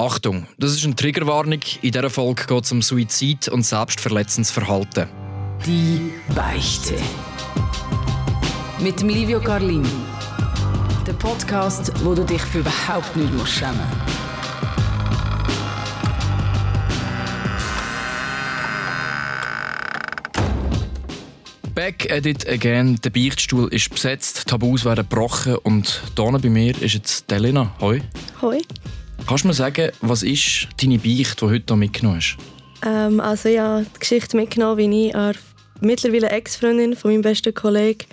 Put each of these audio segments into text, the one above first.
Achtung, das ist eine Triggerwarnung. In dieser Folge geht es um Suizid und selbstverletzendes Verhalten. Die Beichte. Mit dem Livio Carlini. Der Podcast, wo du dich für überhaupt nicht musst schämen Back at it again. Der Beichtstuhl ist besetzt, Tabus werden gebrochen und hier bei mir ist jetzt Delina. Hoi. Hoi. Kannst du mir sagen, was ist deine Beicht, die du heute mitgenommen hast? Ähm, also ja, die Geschichte mitgenommen, wie ich eine mittlerweile Ex-Freundin von meinem besten Kollegen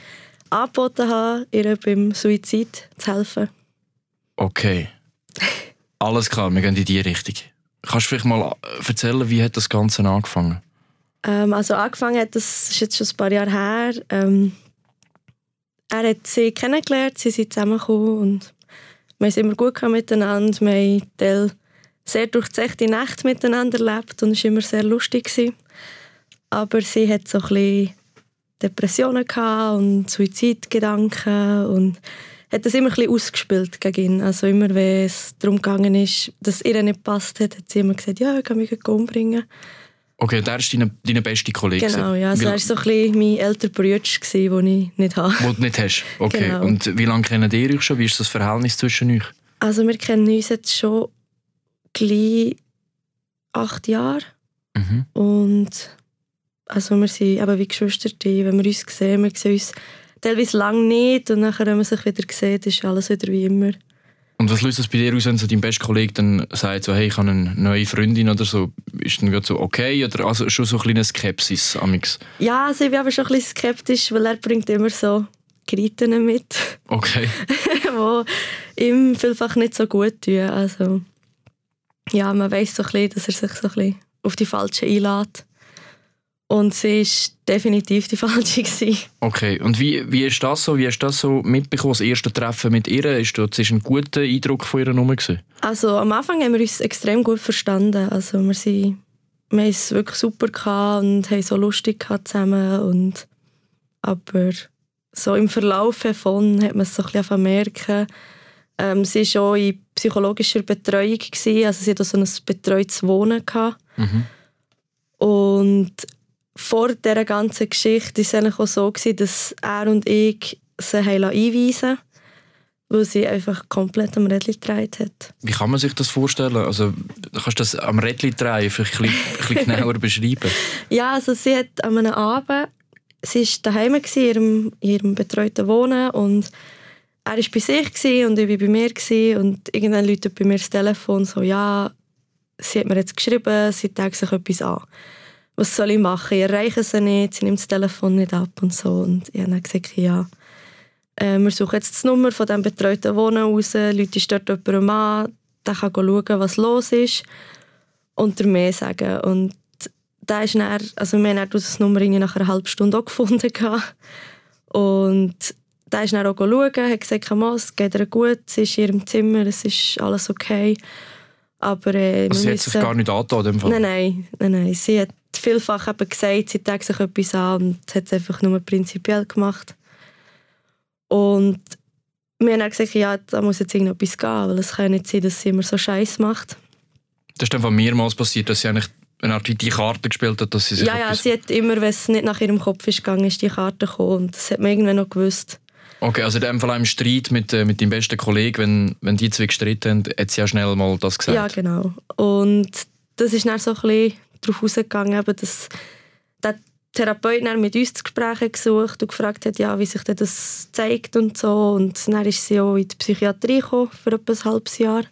angeboten habe, ihr beim Suizid zu helfen. Okay. Alles klar, wir gehen in die Richtung. Kannst du vielleicht mal erzählen, wie hat das Ganze angefangen? Ähm, also angefangen hat, das ist jetzt schon ein paar Jahre her. Ähm, er hat sie kennengelernt, sie sind zusammengekommen und wir es immer gut miteinander. Wir haben sehr durchzechte Nächte miteinander erlebt und es war immer sehr lustig. Gewesen. Aber sie hat so ein bisschen Depressionen und Suizidgedanken und hat das immer ein bisschen ausgespielt gegen ihn. Also immer, wenn es darum ist, dass ihr nicht passt hat, hat sie immer gesagt, ja, ich kann mich umbringen. Okay, der ist deine, deine beste Kollege? Genau, ja. Also er war so ein bisschen mein älterer Bruder, den ich nicht habe. Den du nicht hast? Okay. Genau. Und wie lange kennt ihr euch schon? Wie ist das Verhältnis zwischen euch? Also wir kennen uns jetzt schon gleich acht Jahre. Mhm. Und also wir sind eben wie Geschwister, wenn wir uns sehen, wir sehen uns teilweise lange nicht und nachher, wenn man sich wieder sieht, ist alles wieder wie immer. Und was löst das bei dir aus, wenn so dein bester Kollege dann sagt, so, hey, ich habe eine neue Freundin oder so? Ist dann so okay oder also schon so ein kleine Skepsis? Amix? Ja, also ich bin aber schon ein bisschen skeptisch, weil er bringt immer so Griten mit. Okay. die ihm vielfach nicht so gut tun. Also, ja, man weiß so ein bisschen, dass er sich so ein bisschen auf die Falschen einlädt. Und sie war definitiv die falsche. Gewesen. Okay, und wie, wie ist das so? Wie hast du das so mitbekommen, das erste Treffen mit ihr? Ist das ein guter Eindruck von ihr Nummer? Also am Anfang haben wir uns extrem gut verstanden. Also wir, sind, wir haben es wirklich super und haben so lustig zusammen. Und, aber so im Verlauf davon hat man es so ein bisschen merken. Ähm, sie war auch in psychologischer Betreuung. Gewesen. Also sie hatte so ein betreutes Wohnen. Mhm. Und vor dieser ganzen Geschichte war es auch so, dass er und ich sie einweisen weil sie einfach komplett am Rädchen gedreht hat. Wie kann man sich das vorstellen? Also, kannst du das am Rädchen drehen vielleicht ein bisschen, genauer beschreiben? Ja, also sie hat an einem Abend, sie war daheim in ihrem, in ihrem betreuten Wohnen und er war bei sich und ich war bei mir und irgendwann läutet bei mir das Telefon so, ja, sie hat mir jetzt geschrieben, sie tägt sich etwas an was soll ich machen? Ich erreiche sie nicht, sie nimmt das Telefon nicht ab und so. Und ich habe dann gesagt, ja, äh, wir suchen jetzt die Nummer von diesem betreuten Wohnen raus, Leute dort jemandem an, der kann schauen, was los ist und dir mehr sagen. Und da ist dann, also wir haben dann das Nummer nach einer halben Stunde auch gefunden. Und da ist dann auch schauen, hat gesagt, es geht ihr gut, sie ist in ihrem Zimmer, es ist alles okay. Aber, äh, also sie hat sich gar nicht angetan, Nein, nein, nein, nein. Sie hat vielfach eben gesagt, sie tägt sich etwas an und hat es einfach nur prinzipiell gemacht. Und wir haben dann gesagt, ja, da muss jetzt irgendetwas gehen, weil es kann nicht sein, dass sie immer so Scheiß macht. Das ist dann von mehrmals passiert, dass sie eigentlich eine Art wie die Karte gespielt hat, dass sie sich Ja, ja, sie hat immer, wenn es nicht nach ihrem Kopf ist gegangen, ist die Karte gekommen und das hat man irgendwann noch gewusst. Okay, also in dem Fall im Streit mit, äh, mit deinem besten Kollegen, wenn, wenn die zwei gestritten haben, hat sie ja schnell mal das gesagt. Ja, genau. Und das ist dann so ein bisschen darauf ausgegangen, dass der Therapeut dann mit uns zu Gesprächen gesucht und gefragt hat, ja, wie sich das zeigt und so. Und dann ist sie auch in die Psychiatrie gekommen für etwa ein halbes Jahr.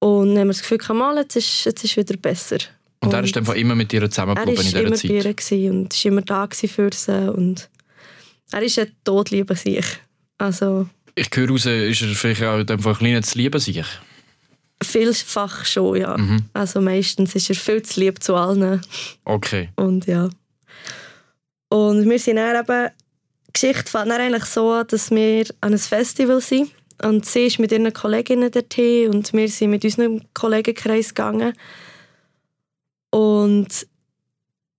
Und dann haben wir das Gefühl, mal, jetzt ist, jetzt ist wieder besser. Und, und er ist einfach immer mit ihr zusammengeblieben in dieser Zeit? Er war immer bei ihr und war immer da für sie. Und er ist ein todlieber sich. Also, ich höre raus, ist er vielleicht auch einfach ein kleines Lieben sich? Vielfach schon, ja. Mhm. Also meistens ist er viel zu lieb zu allen. Okay. Und ja. Und wir sind dann eben, die Geschichte fängt dann eigentlich so an, dass wir an einem Festival sind. Und sie ist mit ihren Kolleginnen dorthin und wir sind mit unserem Kollegenkreis gegangen. Und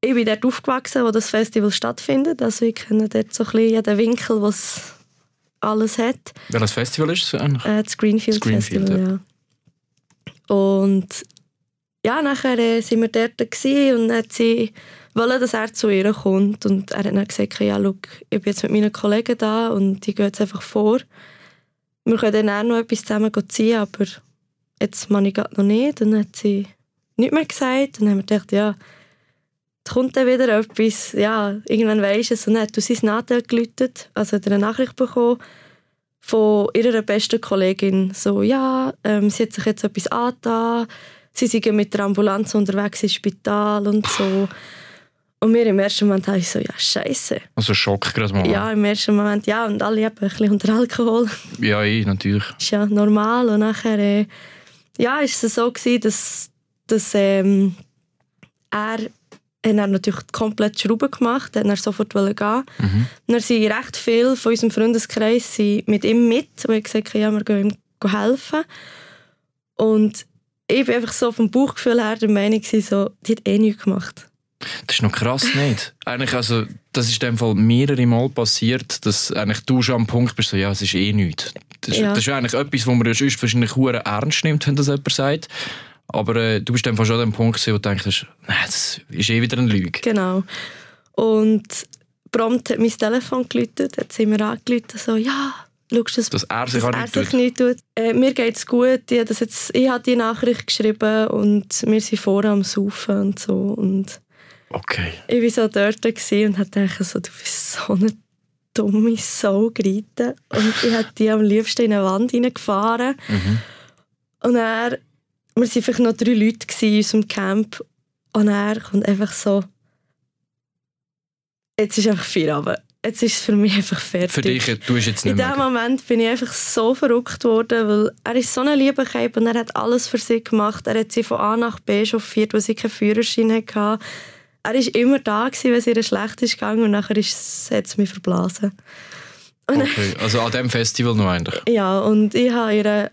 ich bin dort aufgewachsen, wo das Festival stattfindet. Also ich kenne dort so ein bisschen jeden Winkel, was alles hat. Welches Festival ist es eigentlich? Äh, das Greenfield, Greenfield Festival, ja. Und ja, nachher äh, sind wir dort und dann hat sie wollen, dass er zu ihr kommt. Und er hat dann gesagt, ja, schau, ich bin jetzt mit meinen Kollegen da und die gehen jetzt einfach vor. Wir können dann auch noch etwas zusammen ziehen, aber jetzt mache ich noch nicht. Und dann hat sie nichts mehr gesagt. Und dann haben wir gedacht, ja, da kommt dann wieder etwas. Ja, irgendwann weisst du es. Und dann hat du sein Nadel geläutet, also hat er eine Nachricht bekommen von ihrer besten Kollegin. So, ja, ähm, sie hat sich jetzt etwas angetan. Sie sind mit der Ambulanz unterwegs ins Spital und so. Und wir im ersten Moment haben so, ja, scheiße. Also Schock gerade mal. Ja, im ersten Moment, ja, und alle eben ein bisschen unter Alkohol. Ja, ich, natürlich. ist ja normal. Und nachher, äh, ja, ist es so gewesen, dass, dass ähm, er hat er natürlich komplett die Schraube gemacht, er sofort gehen. Mhm. Und dann sind recht viele von unserem Freundeskreis sind mit ihm mit und haben gesagt, ja, wir gehen ihm helfen. Und ich war einfach so vom Bauchgefühl her der Meinung, so, die hat eh nichts gemacht. Das ist noch krass, nicht? eigentlich, also, das ist in dem Fall mehrere Mal passiert, dass eigentlich du schon am Punkt bist, so, ja, es ist eh nichts. Das, ja. das ist eigentlich etwas, was man ja sonst wahrscheinlich ernst nimmt, wenn das jemand sagt. Aber äh, du bist dann schon an dem Punkt, wo du denkst, nein, das ist eh wieder eine Lüge. Genau. Und prompt hat mein Telefon geläutet, hat sie mir angeläutet, so, ja, schaust, dass, dass er sich, dass er sich nicht tut. Äh, mir geht es gut, ich, das jetzt, ich habe die Nachricht geschrieben und wir sind vorher am Saufen und so. Und okay. Ich war so dort und habe gedacht, so, du bist so eine dumme Sau geritten. Und ich habe die am liebsten in eine Wand hineingefahren. Mhm. Und er wir waren vielleicht noch drei Leute in unserem Camp und er kommt einfach so, jetzt ist einfach vier Abend. Jetzt ist es für mich einfach fertig. Für dich, du bist jetzt nicht In dem Moment bin ich einfach so verrückt worden, weil er ist so eine liebe Kerl und er hat alles für sie gemacht. Er hat sie von A nach B chauffiert, weil sie keinen Führerschein hatte. Er war immer da, gewesen, wenn es ihr schlecht ist gegangen und nachher ist, hat es mich verblasen. okay, also an diesem Festival noch eigentlich? Ja, und ich habe ihr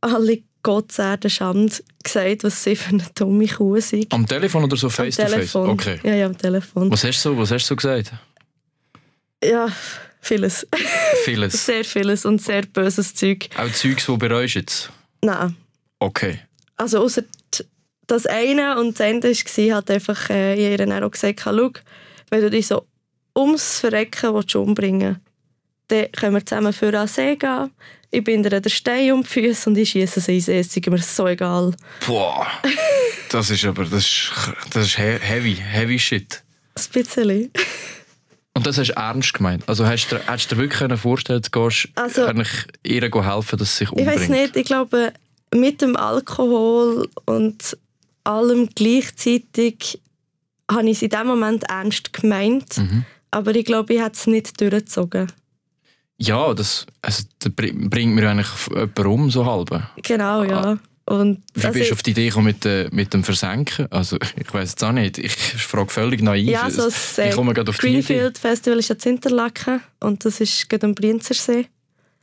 alle Gott sei der Schande gesagt, was sie für eine dumme Kuh sind. Am Telefon oder so face to face? Okay. Ja, ja, am Telefon. Was hast du so, was hast du gesagt? Ja, vieles. Vieles? sehr vieles und sehr böses Zeug. Auch Zeugs, die bereust jetzt? Nein. Okay. Also außer das eine und das Ende war, hat einfach äh, ihr auch gesagt, schau, wenn du dich so ums Verrecken willst, umbringen willst, dann können wir zusammen für See gehen ich bin der Stein um die Füße und ich schieße sie ins Es ist mir so egal. Boah, das ist aber das ist, das ist heavy, heavy shit. Ein bisschen. Und das hast du ernst gemeint? Also hast du, hast du dir wirklich vorstellen du gehst also, ihr helfen, dass sie sich umbringt? Ich weiß nicht, ich glaube, mit dem Alkohol und allem gleichzeitig habe ich es in dem Moment ernst gemeint. Mhm. Aber ich glaube, ich habe es nicht durchgezogen. Ja, das, also, das bringt mir eigentlich jemanden um, so halb. Genau, ja. Und Wie bist du auf die Idee gekommen mit, äh, mit dem Versenken? Also, ich weiß es auch nicht. Ich frage völlig naiv. Ja, so das äh, Greenfield Festival ist ja in Interlaken und das ist gerade am Brienzersee.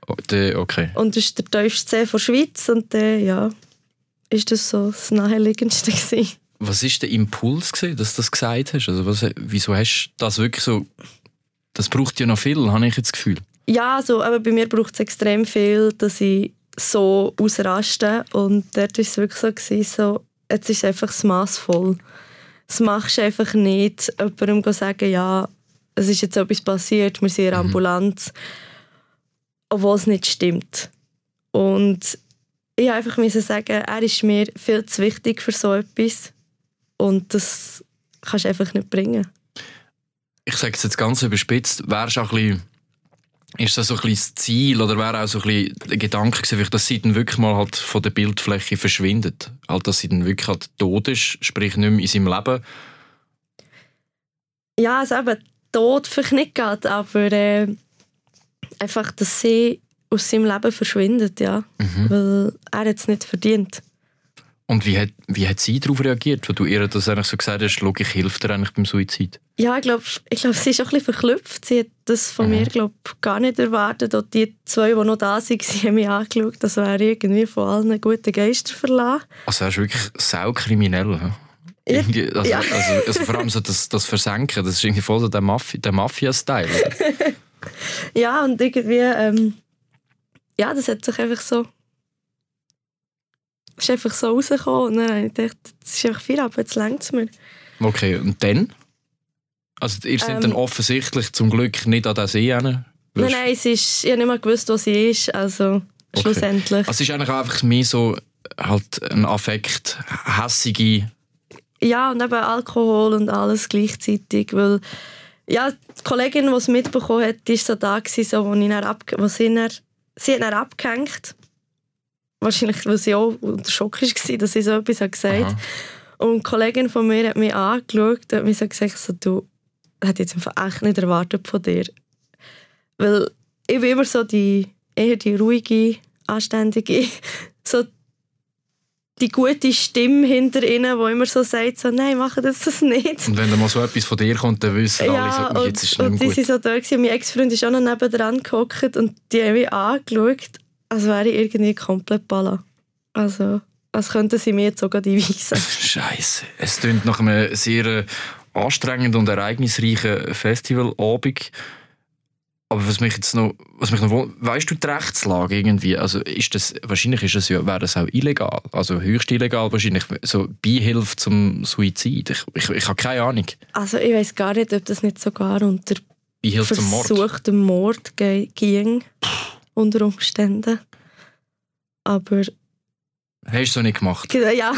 Oh, de, okay. Und das ist der tiefste See der Schweiz und der, ja, ist das so das naheliegendste gewesen. Was war der Impuls, gewesen, dass du das gesagt hast? Also was, wieso hast du das wirklich so... Das braucht ja noch viel, habe ich jetzt das Gefühl. Ja, so, aber bei mir braucht es extrem viel, dass ich so ausraste. Und dort war es wirklich so, gewesen, so jetzt ist es einfach das Maß voll. Das machst du einfach nicht, jemandem zu sagen, ja, es ist jetzt etwas passiert, wir sind in der mhm. Ambulanz, obwohl es nicht stimmt. Und ich musste einfach sagen, er ist mir viel zu wichtig für so etwas. Und das kannst du einfach nicht bringen. Ich sage es jetzt ganz überspitzt, wärst du auch ein bisschen ist das so ein das Ziel oder wäre auch so ein der Gedanke gewesen, dass sie dann wirklich mal halt von der Bildfläche verschwindet? Halt, dass sie dann wirklich halt tot ist, sprich nicht mehr in seinem Leben? Ja, also eben tot vielleicht nicht geht, aber äh, einfach, dass sie aus seinem Leben verschwindet, ja. Mhm. Weil er es nicht verdient. Und wie hat, wie hat sie darauf reagiert, wo du ihr das eigentlich so gesagt hast, ich helfe dir eigentlich beim Suizid? Ja, ich glaube, ich glaub, sie ist auch ein bisschen verklüpft. Sie hat das von mhm. mir glaub, gar nicht erwartet. Und die zwei, die noch da waren, haben mich angeschaut, das wäre irgendwie von allen guten Geistern verlassen. Also er ist wirklich sau kriminell. Irgendwie, also, ja. also, also, vor allem so das, das Versenken, das ist irgendwie voll so der, Mafi der Mafia-Style. ja, und irgendwie, ähm, ja, das hat sich einfach so ist einfach so rausgekommen. Und dann habe ich gedacht, das ist einfach viel, aber jetzt längt es mir. Okay, und dann? Also ihr seid Ähm. dann offensichtlich zum Glück nicht an den See hin? Nein, nein, es ist, ich habe nicht mal gewusst, wo sie ist. Also Okay. schlussendlich. Also es ist eigentlich einfach mehr so halt ein Affekt, hässige... Ja, und eben Alkohol und alles gleichzeitig. Weil, ja, die Kollegin, die es mitbekommen hat, die war so da, gewesen, so, wo, ich dann ab, wo sie, dann, sie hat dann abgehängt. Wahrscheinlich, weil sie auch unter Schock war, dass sie so etwas gesagt Aha. Und die Kollegin von mir hat mich angeschaut und hat mir so gesagt, so, du, hätte jetzt einfach echt nicht erwartet von dir. Weil ich bin immer so die, eher die ruhige, anständige, so die gute Stimme hinter ihnen, die immer so sagt, so, nein, mach das, das nicht. Und wenn dann mal so etwas von dir kommt, dann wissen alle so, und, jetzt ist es und nicht die sind gut. so da gewesen. mein Ex-Freund ist auch noch nebendran gehockt und die haben mich angeschaut, als wäre ich irgendwie komplett balla. Also, als könnten sie mir jetzt sogar die weisen. Scheiße. Es klingt nach einem sehr äh, anstrengenden und ereignisreichen Festivalabend. Aber was mich jetzt noch, was mich noch weißt du die Rechtslage irgendwie? Also ist das, wahrscheinlich ist das ja, wäre das auch illegal, also höchst illegal wahrscheinlich, so Beihilfe zum Suizid. Ich, ich, ich habe keine Ahnung. Also ich weiß gar nicht, ob das nicht sogar unter Beihilfe zum Mord. Mord ging, unter Umständen. Aber Hast du so nicht gemacht? ja, ich habe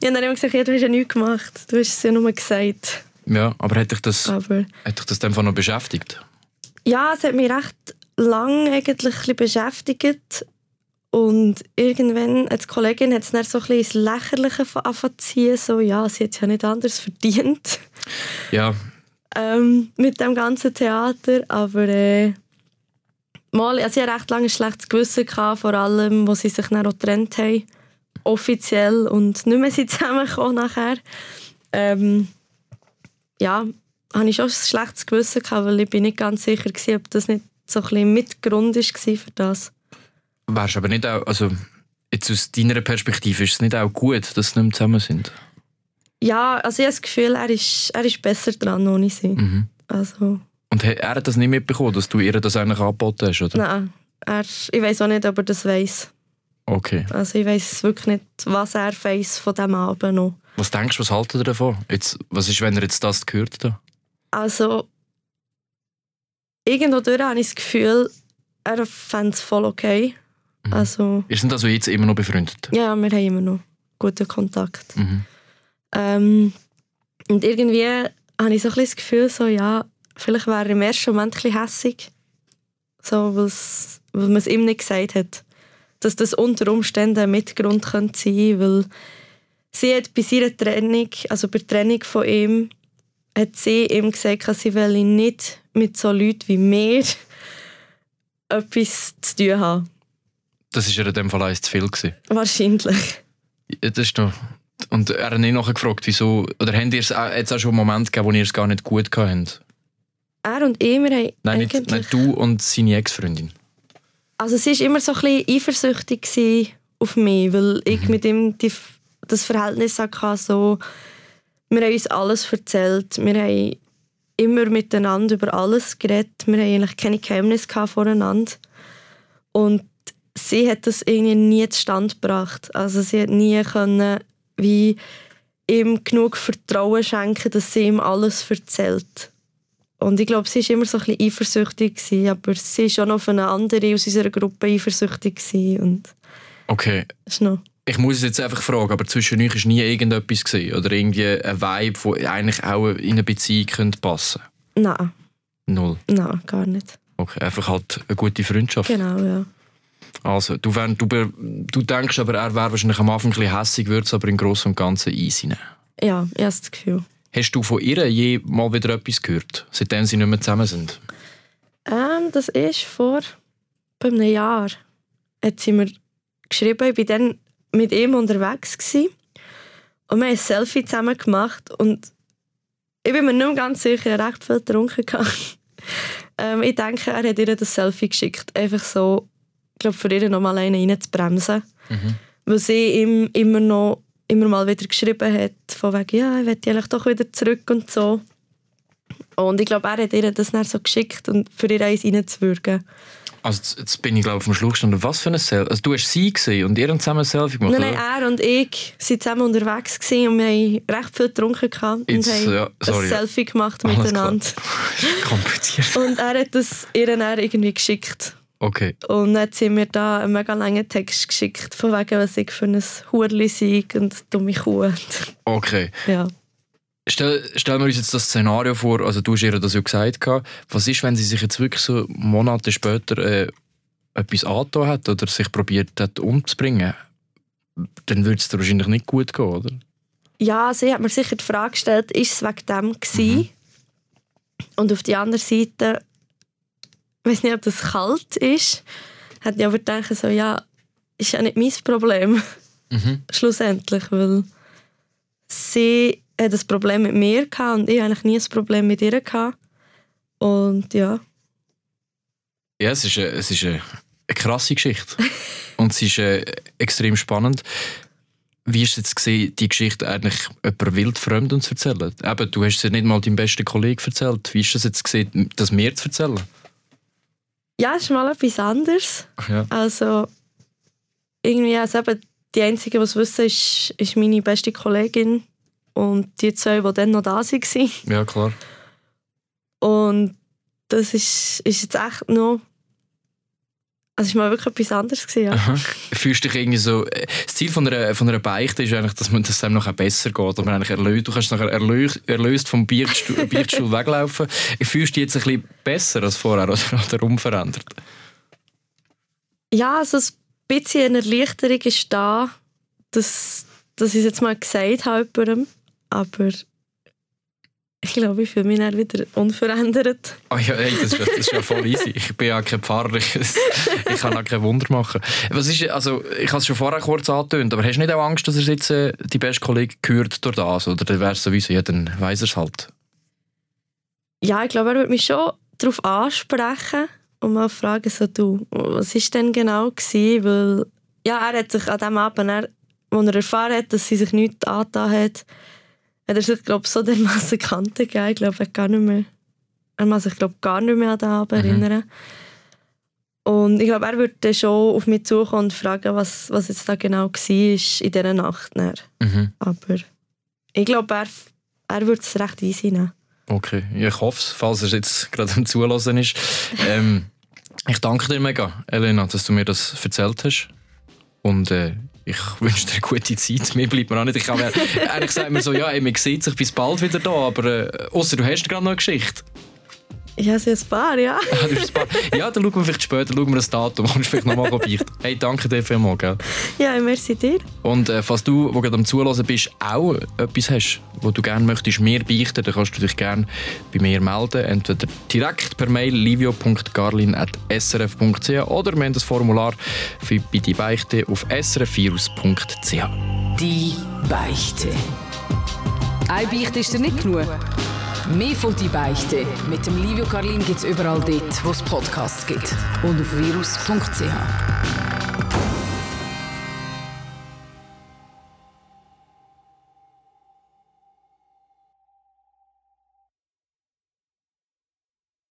dann immer gesagt, ja, du hast ja nichts gemacht. Du hast es ja nur gesagt. Ja, aber hätte dich das, Aber hätte dich das Fall noch beschäftigt? ja, es hat mich recht lang eigentlich beschäftigt. Und irgendwann, als Kollegin hat es dann so ein ins Lächerliche angefangen. So, ja, sie hat es ja nicht anders verdient. Ja, ähm, mit dem ganzen Theater, aber äh, mal, also ich recht lange ein schlechtes Gewissen, gehabt, vor allem, wo sie sich dann auch getrennt haben, offiziell, und nicht mehr sind zusammengekommen nachher. Ähm, ja, hatte ich schon ein schlechtes Gewissen, gehabt, weil ich bin nicht ganz sicher war, ob das nicht so ein bisschen Mitgrund war für das. wärst aber nicht auch, also jetzt aus deiner Perspektive ist es nicht auch gut, dass sie nicht mehr zusammen sind? Ja, also ich habe das Gefühl, er ist, er ist besser dran ohne sie. Mhm. Also, Und er hat das nicht mitbekommen, dass du ihr das eigentlich angeboten hast, oder? nein, er, ich weiß auch nicht, ob er das weiß. Okay. Also ich weiß wirklich nicht, was er weiß von diesem Abend noch. Was denkst du, was haltet ihr davon? Jetzt, was ist, wenn er jetzt das gehört hat? Also irgendwo durch habe ich das Gefühl, er fände es voll okay. Mhm. Also Ihr seid also jetzt immer noch befreundet? ja, wir haben immer noch guten Kontakt. Mhm. Ähm, und irgendwie habe ich so ein bisschen das Gefühl, so, ja, vielleicht wäre er im ersten Moment ein bisschen hässig. So, weil man es ihm nicht gesagt hat. Dass das unter Umständen ein Mitgrund könnte sein weil sie hat bei seiner Trennung, also bei der Trennung von ihm, hat sie ihm gesagt, dass sie will ihn nicht mit so Leuten wie mir etwas zu tun haben. Das war ja in dem Fall eins zu viel. Gewesen. Wahrscheinlich. Ja, Das ist noch... Und er hat nicht nachher gefragt, wieso... Oder habt ihr es auch, jetzt auch schon einen Moment gegeben, wo ihr es gar nicht gut gehabt habt? Er und ich, wir haben Nein, nicht, nicht du und seine Ex-Freundin. Also sie war immer so ein bisschen eifersüchtig auf mich, weil ich mit ihm die, das Verhältnis hatte, so, wir haben uns alles erzählt, wir haben immer miteinander über alles geredet, wir haben eigentlich keine Geheimnisse voneinander und sie hat das irgendwie nie zustande gebracht. Also sie hat nie können, wie ihm genug Vertrauen schenken, dass sie ihm alles erzählt. Und ich glaube, sie war immer so ein bisschen eifersüchtig, gewesen, aber sie war schon noch auf eine andere aus unserer Gruppe eifersüchtig. Gewesen. Und Okay, ist noch... ich muss es jetzt einfach fragen, aber zwischen euch war nie irgendetwas gewesen, oder irgendwie ein Vibe, der eigentlich auch in eine Beziehung könnte passen Nein, Null. nein, gar nicht. Okay, einfach halt eine gute Freundschaft. Genau, ja. Also, du, wär, du, du denkst aber, er wäre wahrscheinlich am Anfang ein bisschen hässig, würde es aber im Großen und Ganzen easy nehmen. Ja, ich habe das Gefühl. Hast du von ihr je mal wieder etwas gehört, seitdem sie nicht mehr zusammen sind? Ähm, das ist vor einem Jahr. Hat sie mir geschrieben, ich war dann mit ihm unterwegs. Gewesen. Und wir haben ein Selfie zusammen gemacht. Und ich bin mir nicht mehr ganz sicher, ich hatte recht viel getrunken. ähm, ich denke, er hat ihr das Selfie geschickt. Einfach so, ich glaube, für ihr noch mal einen reinzubremsen. Mhm. Weil sie ihm immer noch immer mal wieder geschrieben hat, von wegen, ja, ich möchte eigentlich doch wieder zurück und so. Und ich glaube, er hat ihr das dann so geschickt, und für ihr eins reinzuwürgen. Also jetzt, bin ich glaube auf dem Schluch gestanden. Was für ein Selfie? Also du hast sie gesehen und ihr habt zusammen ein Selfie gemacht? Nein, nein, er und ich waren zusammen unterwegs gewesen und wir haben recht viel getrunken gehabt Jetzt, und haben ja, sorry, ein ja. Selfie gemacht Alles miteinander. Kompliziert. Und er hat das ihr dann irgendwie geschickt. Okay. Und dann sie mir da einen mega langen Text geschickt, von wegen, was ich für ein Hurli sei und dumme Kuh. Okay. ja. Stell, stellen wir uns jetzt das Szenario vor, also du hast ihr das ja gesagt, gehabt. was ist, wenn sie sich jetzt wirklich so Monate später äh, etwas angetan hat oder sich probiert hat umzubringen? Dann würde es dir wahrscheinlich nicht gut gehen, oder? ja, sie hat mir sicher die Frage gestellt, ist es wegen dem gewesen? Und auf der anderen Seite, ich weiß nicht, ob das kalt ist, hat ich aber gedacht, so, ja, ist ja nicht mein Problem, Mhm. schlussendlich, weil sie hat ein Problem mit mir gehabt und ich eigentlich nie ein Problem mit ihr gehabt. Und ja, Ja, es ist, eine, es ist eine, eine krasse Geschichte. Und es ist äh, extrem spannend. Wie ist es jetzt gesehen, die Geschichte eigentlich jemand wildfremd uns zu erzählen? Eben, du hast es ja nicht mal deinem besten Kollegen erzählt. Wie ist es jetzt gesehen, das mir zu erzählen? Ja, es ist mal etwas anderes. Ja. Also, irgendwie, also eben, die Einzige, die es wissen, ist, ist meine beste Kollegin und die zwei, die dann noch da waren. Ja, klar. Und das ist, ist jetzt echt noch. Also, es war mal wirklich etwas anderes. Gewesen, ja. Aha. Fühlst dich irgendwie so. äh, Das Ziel von einer, von einer Beichte ist eigentlich, dass man das einem nachher besser geht. Eigentlich erlöst, du kannst nachher erlöst, erlöst vom Beichtstuhl, Beichtstuhl weglaufen. Fühlst du dich jetzt ein bisschen besser als vorher oder, oder unverändert? Ja, also ein bisschen eine Erleichterung ist da, dass, dass ich es jetzt mal gesagt habe jemandem. Aber ich glaube, ich fühle mich dann wieder unverändert. Oh ja, hey, das, ist, das ist ja voll easy. Ich bin ja kein Pfarrer, ich, kann auch kein Wunder machen. Was ist, also, ich habe es schon vorher kurz angetönt, aber hast du nicht auch Angst, dass er jetzt äh, die beste Kollege gehört durch das? Oder dann wäre es sowieso, ja, dann weiss er es halt. Ja, ich glaube, er wird mich schon darauf ansprechen und mal fragen, so, du, was ist denn genau gewesen? Weil, ja, er hat sich an dem Abend, er, als er erfahren hat, dass sie sich nichts angetan hat, hat er sich, glaube so dermassen Kante gegeben. Ich glaube, er, gar nicht mehr, er kann sich, glaube gar nicht mehr an den Abend erinnern. Und ich glaube, er würde schon auf mich zukommen und fragen, was, was jetzt da genau war in dieser Nacht. Mhm. Aber ich glaube, er, er würde es recht easy nehmen. Okay, ich hoffe es, falls er jetzt gerade am Zulassen ist. Ähm, ich danke dir mega, Elena, dass du mir das erzählt hast. Und äh, ich wünsche dir eine gute Zeit. Mir bleibt mir auch nicht. Ich habe eigentlich sagt man so, ja, ey, man sieht sich bis bald wieder da, aber äh, außer du hast gerade noch eine Geschichte. Ja, sie ein paar, ja. Ah, du paar- ja, dann schauen wir vielleicht später, schauen wir das Datum, kommst vielleicht nochmal beichten. Hey, danke dir vielmals, gell? Ja, merci dir. Und äh, falls du, wo gerade am Zulassen bist, auch etwas hast, wo du gerne möchtest mir beichten, dann kannst du dich gerne bei mir melden. Entweder direkt per Mail livio.garlin.srf.ch oder wir haben das Formular für bei die Beichte auf srfvirus.ch. Die Beichte. Ein Beichte ist dir nicht genug. Mehr von «Die Beichte» mit dem Livio Carlin gibt es überall dort, wo es Podcasts gibt. Und auf virus.ch.